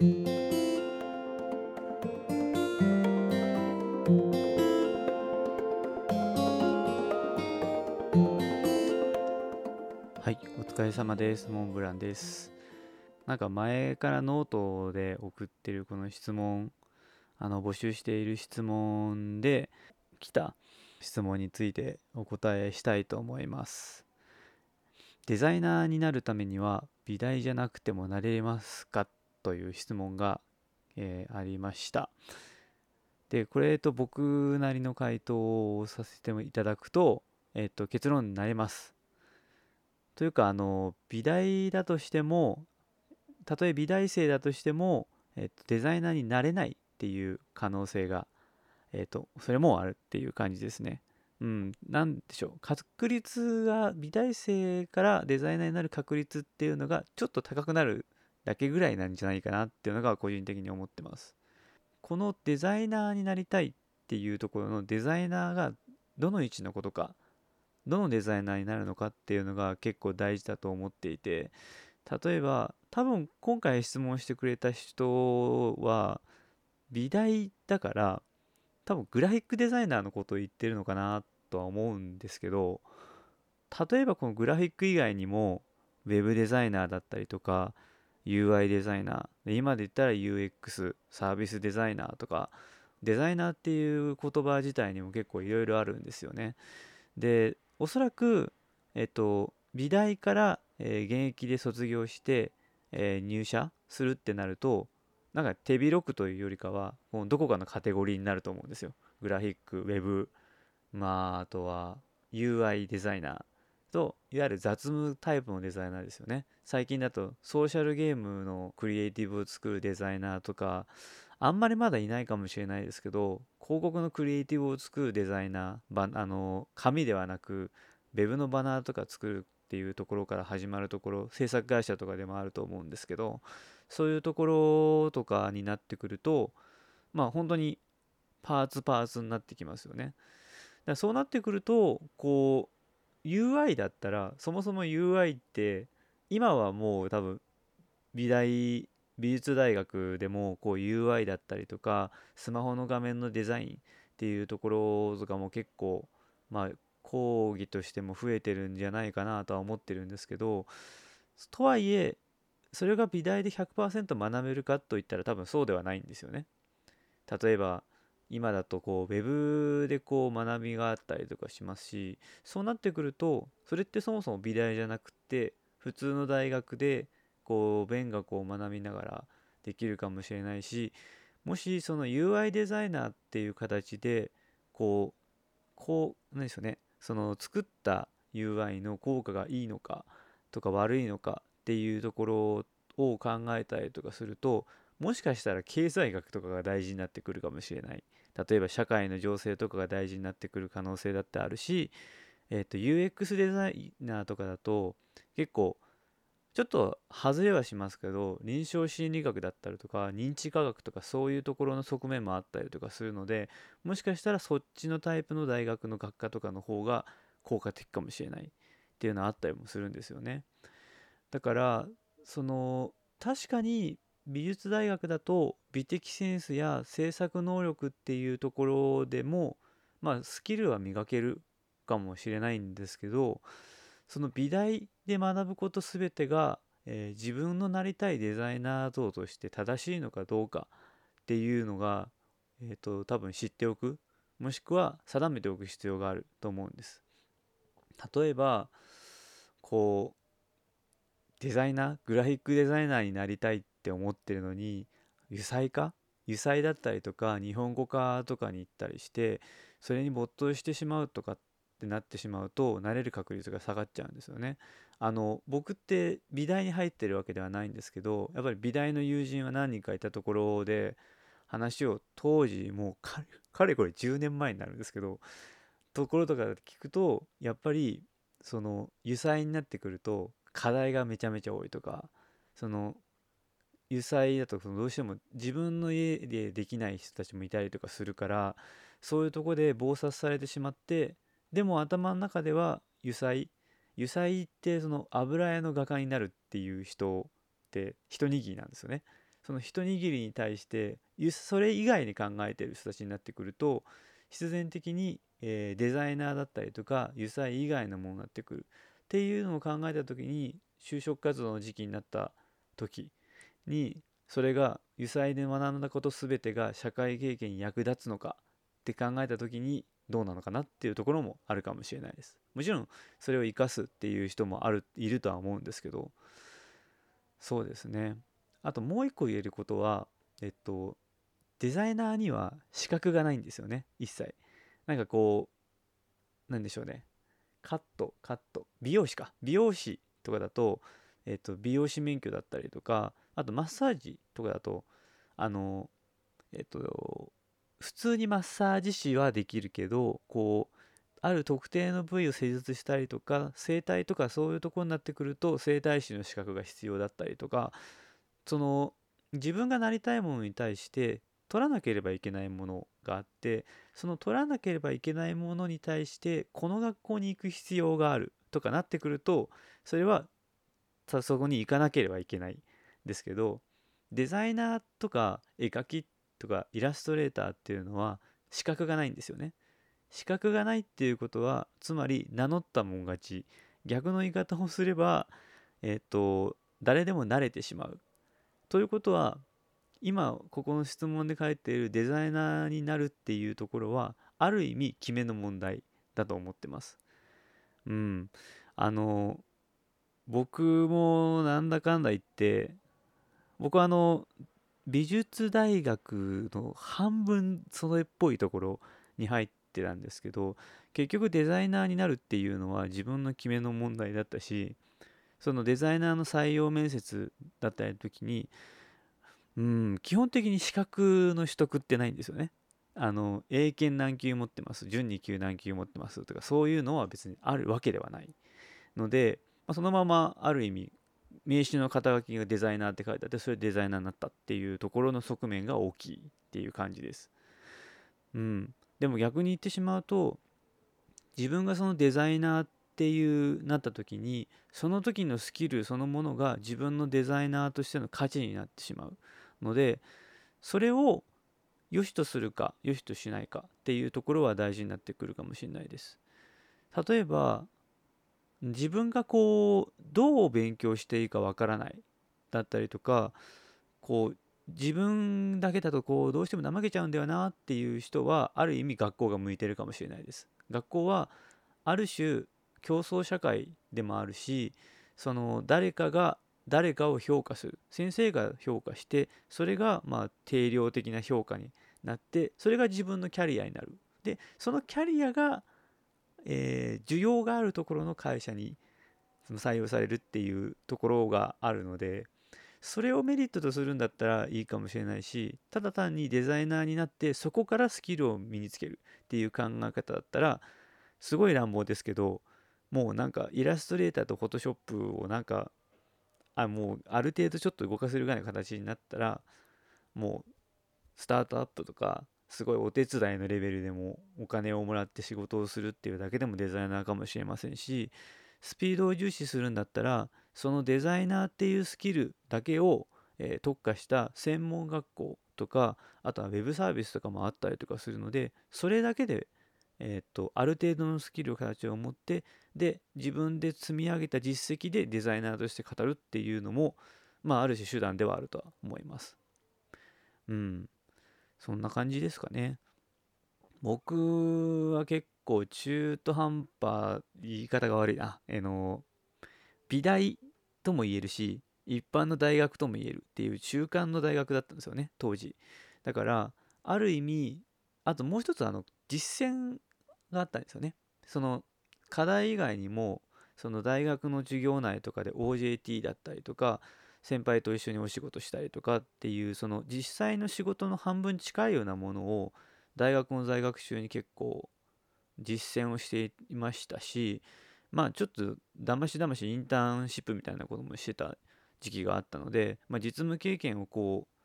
はい、お疲れ様です。モンブランです。なんか前からノートで送ってるこの質問、あの募集している質問で来た質問についてお答えしたいと思います。デザイナーになるためには美大じゃなくてもなれますかという質問が、えー、ありました。で、これと僕なりの回答をさせていただくと、えっ、と、結論になれます。というか、あの、美大だとしても、たとえ美大生だとしても、えっ、と、デザイナーになれないっていう可能性がえっ、と、それもあるっていう感じですね。うん、なんでしょう。確率が、美大生からデザイナーになる確率っていうのがちょっと高くなるだけぐらいなんじゃないかなっていうのが個人的に思ってます。このデザイナーになりたいっていうところのデザイナーがどの位置のことか、どのデザイナーになるのかっていうのが結構大事だと思っていて、例えば、多分今回質問してくれた人は、美大だから多分グラフィックデザイナーのことを言ってるのかなとは思うんですけど例えばこのグラフィック以外にも Web デザイナーだったりとか UI デザイナー。今で言ったら UX サービスデザイナーとかデザイナーっていう言葉自体にも結構いろいろあるんですよね。でおそらくえっと美大から、え、現役で卒業して、えー、入社するってなるとなんか手広くというよりかはもうどこかのカテゴリーになると思うんですよ。グラフィックウェブまああとは UI デザイナー。といわゆる雑務タイプのデザイナーですよね最近だとソーシャルゲームのクリエイティブを作るデザイナーとかあんまりまだいないかもしれないですけど広告のクリエイティブを作るデザイナーあの紙ではなく web のバナーとか作るっていうところから始まるところ制作会社とかでもあると思うんですけどそういうところとかになってくるとまあ本当にパーツパーツになってきますよね。だそうなってくるとこう UI だったらそもそも UI って今はもう多分美大美術大学でもこう UI だったりとかスマホの画面のデザインっていうところとかも結構まあ講義としても増えてるんじゃないかなとは思ってるんですけどとはいえそれが美大で100%学べるかといったら多分そうではないんですよね。例えば今だとこう web でこう学びがあったりとかしますしそうなってくるとそれってそもそも美大じゃなくて普通の大学でこう勉学を学びながらできるかもしれないしもしその UI デザイナーっていう形でこうこう何でしょうねその作った UI の効果がいいのかとか悪いのかっていうところを考えたりとかするともしかしたら経済学とかが大事になってくるかもしれない例えば社会の情勢とかが大事になってくる可能性だってあるし、えー、と UX デザイナーとかだと結構ちょっと外れはしますけど臨床心理学だったりとか認知科学とかそういうところの側面もあったりとかするのでもしかしたらそっちのタイプの大学の学科とかの方が効果的かもしれないっていうのはあったりもするんですよね。だからその確かに美術大学だと美的センスや制作能力っていうところでもまあスキルは磨けるかもしれないんですけどその美大で学ぶこと全てが、えー、自分のなりたいデザイナー像として正しいのかどうかっていうのが、えーと、多分知っておくもしくは定めておく必要があると思うんです。例えばこうデザイナーグラフィックデザイナーになりたいって思ってるのに油彩化油彩だったりとか日本語化とかに行ったりしてそれに没頭してしまうとかってなってしまうと慣れる確率が下がっちゃうんですよね。あの僕って美大に入ってるわけではないんですけどやっぱり美大の友人は何人かいたところで話を当時もうかれこれ10年前になるんですけどところとか聞くとやっぱりその油彩になってくると課題がめちゃめちゃ多いとかその油彩だとそのどうしても自分の家でできない人たちもいたりとかするからそういうとこで忙殺されてしまってでも頭の中では油彩油彩ってその油絵の画家になるっていう人って一握りなんですよね。その一握りに対してそれ以外に考えてる人たちになってくると必然的に、えー、デザイナーだったりとか油彩以外のものになってくる。っていうのを考えた時に就職活動の時期になった時にそれが油彩で学んだこと全てが社会経験に役立つのかって考えた時にどうなのかなっていうところもあるかもしれないです。もちろんそれを生かすっていう人もあるいるとは思うんですけどそうですね。あともう一個言えることはえっとデザイナーには資格がないんですよね一切。なんかこうなんでしょうね。カットカット。美容師か。美容師とかだと、えっと、美容師免許だったりとかあとマッサージとかだとあのえっと普通にマッサージ師はできるけどこうある特定の部位を施術したりとか整体とかそういうとこになってくると整体師の資格が必要だったりとかその自分がなりたいものに対して取らなければいけないものがあってその取らなければいけないものに対してこの学校に行く必要があるとかなってくるとそれはそこに行かなければいけない。ですけどデザイナーとか絵描きとかイラストレーターっていうのは資格がないんですよね。資格がないっていうことはつまり名乗ったもん勝ち逆の言い方をすればえっ、と誰でも慣れてしまうということは今ここの質問で書いているデザイナーになるっていうところはある意味決めの問題だと思ってます。うん。あの僕もなんだかんだ言って僕はあの美術大学の半分それっぽいところに入ってたんですけど結局デザイナーになるっていうのは自分の決めの問題だったしそのデザイナーの採用面接だった時にうん基本的に資格の取得ってないんですよね。あの英検何級持ってます準2級何級持ってますとかそういうのは別にあるわけではないので、まあ、そのままある意味名刺の肩書きがデザイナーって書いてあってそれデザイナーになったっていうところの側面が大きいっていう感じです。うん、でも逆に言ってしまうと自分がそのデザイナーっていうなった時にその時のスキルそのものが自分のデザイナーとしての価値になってしまうのでそれを良しとするか良しとしないかっていうところは大事になってくるかもしれないです。例えば自分がこうどう勉強していいかわからないだったりとかこう自分だけだとこうどうしても怠けちゃうんだよなっていう人はある意味学校が向いてるかもしれないです。学校はある種競争社会でもあるしその誰かが誰かを評価する先生が評価してそれがまあ定量的な評価になってそれが自分のキャリアになるでそのキャリアが、えー、需要があるところの会社にその採用されるっていうところがあるのでそれをメリットとするんだったらいいかもしれないしただ単にデザイナーになってそこからスキルを身につけるっていう考え方だったらすごい乱暴ですけどもうなんかイラストレーターとフォトショップをなんかあもうある程度ちょっと動かせるぐらいの形になったらもうスタートアップとかすごいお手伝いのレベルでもお金をもらって仕事をするっていうだけでもデザイナーかもしれませんしスピードを重視するんだったらそのデザイナーっていうスキルだけを、え、特化した専門学校とかあとはウェブサービスとかもあったりとかするのでそれだけで、えー、っとある程度のスキルを形を持ってで自分で積み上げた実績でデザイナーとして語るっていうのもまあある種手段ではあるとは思います。うん。そんな感じですかね。僕は結構中途半端言い方が悪いな。あの美大とも言えるし一般の大学とも言えるっていう中間の大学だったんですよね当時だからある意味あともう一つあの実践があったんですよねその課題以外にもその大学の授業内とかで OJT だったりとか先輩と一緒にお仕事したりとかっていうその実際の仕事の半分近いようなものを大学の在学中に結構実践をしていましたしまあちょっとだましだましインターンシップみたいなこともしてた時期があったので、まあ、実務経験をこう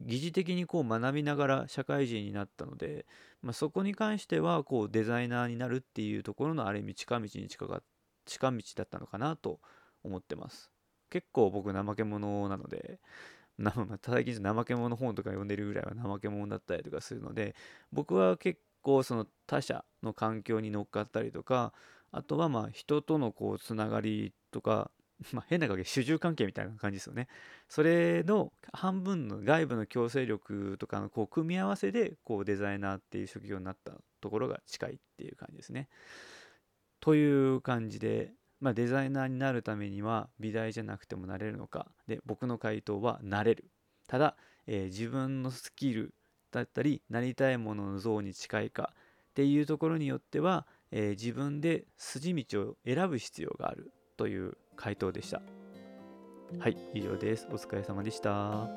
疑似的にこう学びながら社会人になったので、まあ、そこに関してはこうデザイナーになるっていうところのある意味近道に近か近道だったのかなと思ってます。結構僕怠け者なのでなまあ、最近怠け者本とか読んでるぐらいは怠け者だったりとかするので僕は結構その他者の環境に乗っかったりとかあとはまあ人とのこうつながりとかまあ、変な関係主従関係みたいな感じですよね。それの半分の外部の強制力とかのこう組み合わせでこうデザイナーっていう職業になったところが近いっていう感じですね。という感じで、まあ、デザイナーになるためには美大じゃなくてもなれるのかで僕の回答はなれる。ただ、えー、自分のスキルだったりなりたいものの像に近いかっていうところによっては、えー、自分で筋道を選ぶ必要があるという回答でした。はい、以上です。お疲れ様でした。